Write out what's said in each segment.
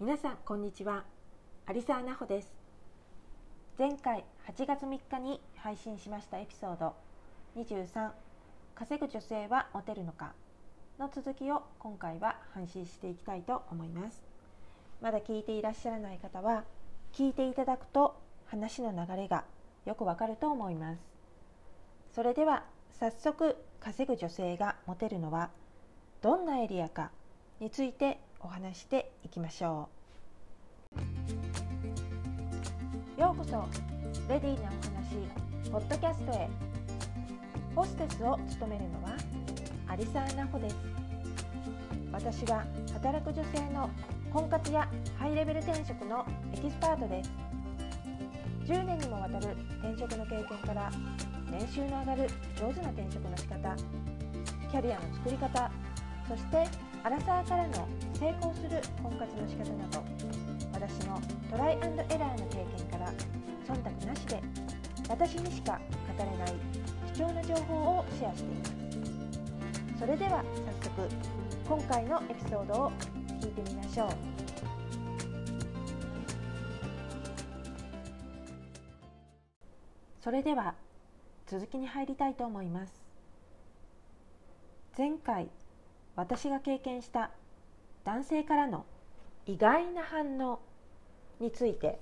皆さんこんにちは。有沢奈穂です。前回8月3日に配信しましたエピソード23稼ぐ女性はモテるのかの続きを今回は配信していきたいと思います。まだ聞いていらっしゃらない方は聞いていただくと話の流れがよくわかると思います。それでは早速稼ぐ女性がモテるのはどんなエリアかについてお話していきましょう。ようこそレディーなお話ポッドキャストへ。ホステスを務めるのは有沢奈穂です。私は働く女性の婚活やハイレベル転職のエキスパートです。10年にもわたる転職の経験から年収の上がる上手な転職の仕方キャリアの作り方そしてアラサーからの成功する婚活の仕方など私のトライアンドエラーの経験から忖度なしで私にしか語れない貴重な情報をシェアしています。それでは早速今回のエピソードを聞いてみましょう。それでは続きに入りたいと思います。前回私が経験した男性からの意外な反応について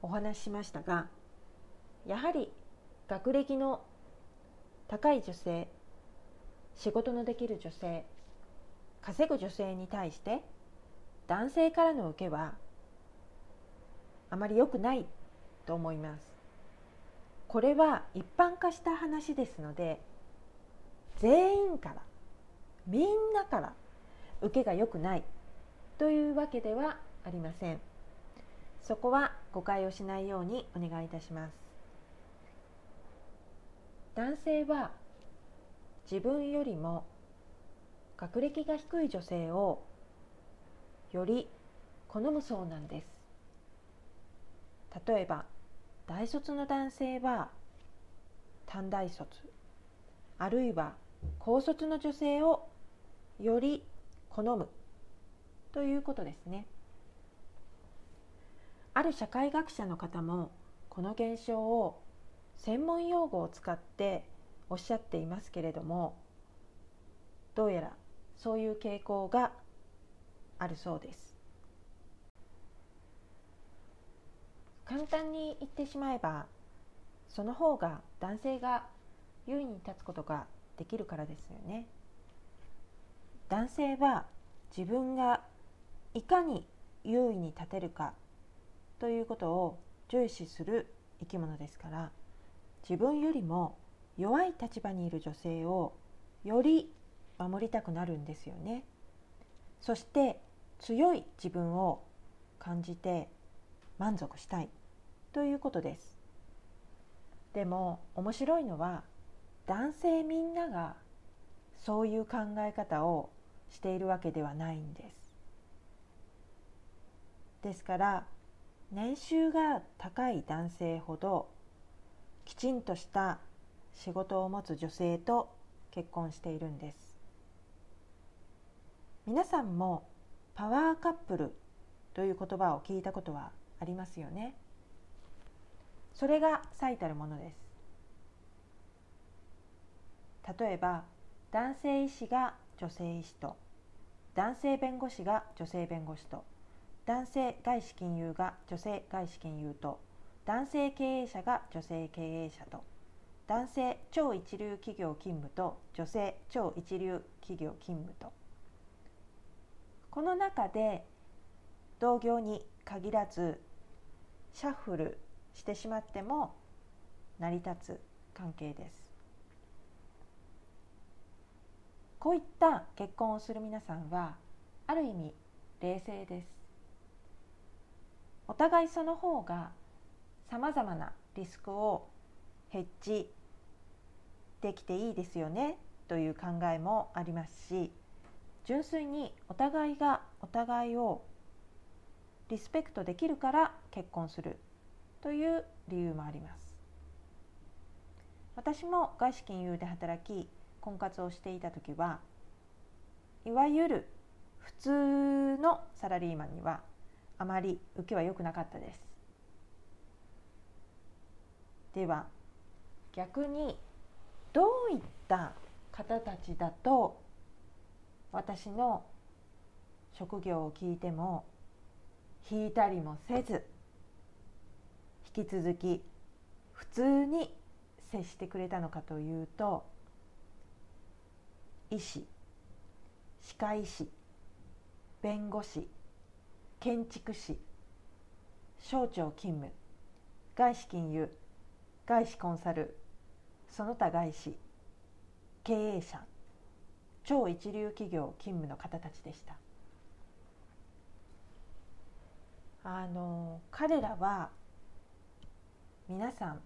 お話ししましたがやはり学歴の高い女性仕事のできる女性稼ぐ女性に対して男性からの受けはあまり良くないと思います。これは一般化した話ですので全員からみんなから受けが良くないというわけではありません。そこは誤解をしないようにお願いいたします。男性は自分よりも学歴が低い女性をより好むそうなんです。例えば大卒の男性は短大卒あるいは高卒の女性をより好むということですねある社会学者の方もこの現象を専門用語を使っておっしゃっていますけれどもどうやらそういう傾向があるそうです簡単に言ってしまえばその方が男性が優位に立つことができるからですよね。男性は自分がいかに優位に立てるかということを重視する生き物ですから自分よりも弱い立場にいる女性をより守りたくなるんですよね。そして強い自分を感じて満足したいということです。でも面白いのは男性みんながそういう考え方をしているわけではないんです。ですから年収が高い男性ほどきちんとした仕事を持つ女性と結婚しているんです。皆さんもパワーカップルという言葉を聞いたことはありますよね。それが最たるものです。例えば男性医師が女性医師と。男性弁護士が女性弁護士と。男性外資金融が女性外資金融と。男性経営者が女性経営者と。男性超一流企業勤務と。女性超一流企業勤務と。この中で同業に限らずシャッフルしてしまっても成り立つ関係です。こういった結婚をする皆さんはある意味冷静です。お互いその方がさまざまなリスクをヘッジできていいですよねという考えもありますし純粋にお互いがお互いをリスペクトできるから結婚するという理由もあります。私も外資金融で働き婚活をしていた時はいわゆる普通のサラリーマンにはあまり受けは良くなかったです。では逆にどういった方たちだと私の職業を聞いても引いたりもせず引き続き普通に接してくれたのかというと医師歯科医師弁護士建築士省庁勤務外資金融外資コンサルその他外資経営者超一流企業勤務の方たちでした。あの彼らは皆さん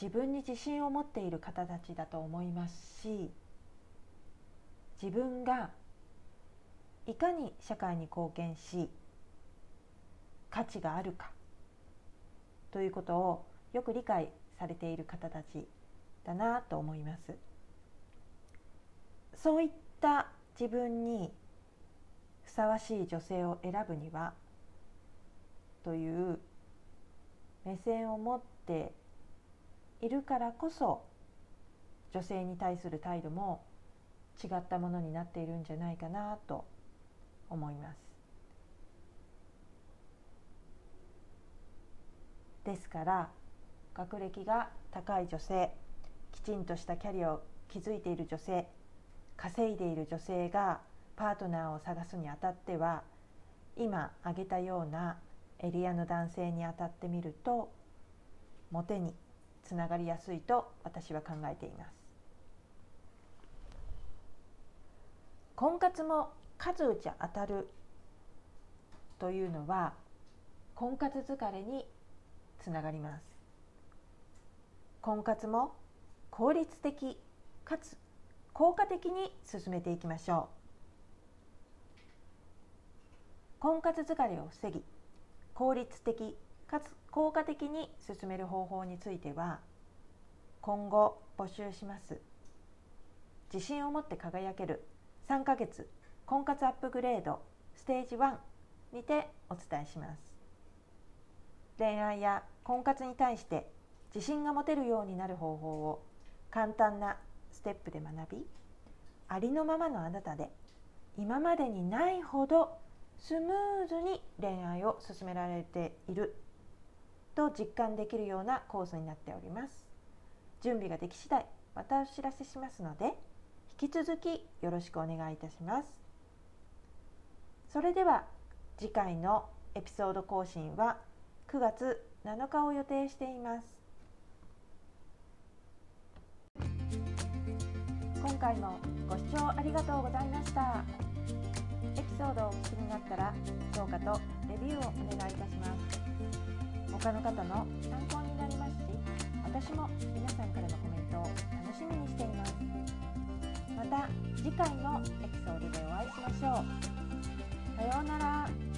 自分に自信を持っている方たちだと思いますし自分がいかに社会に貢献し価値があるかということをよく理解されている方たちだなと思います。そういった自分にふさわしい女性を選ぶにはという目線を持っているからこそ女性に対する態度も違ったものになっているんじゃないかなと思います。ですから学歴が高い女性きちんとしたキャリアを築いている女性稼いでいる女性がパートナーを探すにあたっては今挙げたようなエリアの男性にあたってみるとモテにつながりやすいと私は考えています。婚活も数打ち当たるというのは婚活疲れにつながります。婚活も効率的かつ効果的に進めていきましょう。婚活疲れを防ぎ効率的かつ効果的に進める方法については今後募集します。自信を持って輝ける3ヶ月。婚活アップグレード。ステージ1にてお伝えします。恋愛や婚活に対して自信が持てるようになる方法を簡単なステップで学びありのままのあなたで今までにないほどスムーズに恋愛を進められていると実感できるようなコースになっております。準備ができ次第またお知らせしますので引き続きよろしくお願いいたします。それでは次回のエピソード更新は9月7日を予定しています。今回もご視聴ありがとうございました。エピソードをお聞きになったら評価とレビューをお願いいたします。他の方の参考になりますし私もた次回のエピソードでお会いしましょう。さようなら。